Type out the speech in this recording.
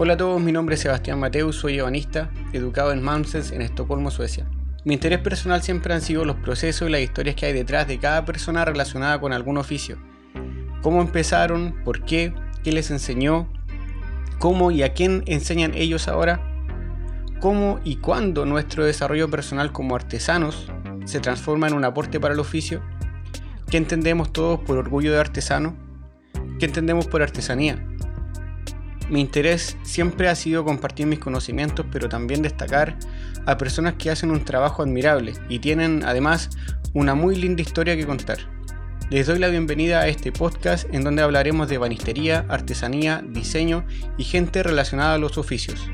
Hola a todos, mi nombre es Sebastián Mateus, soy ebanista, educado en Malmsens en Estocolmo, Suecia. Mi interés personal siempre han sido los procesos y las historias que hay detrás de cada persona relacionada con algún oficio. Cómo empezaron, por qué, qué les enseñó, cómo y a quién enseñan ellos ahora, cómo y cuándo nuestro desarrollo personal como artesanos se transforma en un aporte para el oficio, qué entendemos todos por orgullo de artesano, qué entendemos por artesanía, mi interés siempre ha sido compartir mis conocimientos, pero también destacar a personas que hacen un trabajo admirable y tienen además una muy linda historia que contar. Les doy la bienvenida a este podcast en donde hablaremos de banistería, artesanía, diseño y gente relacionada a los oficios.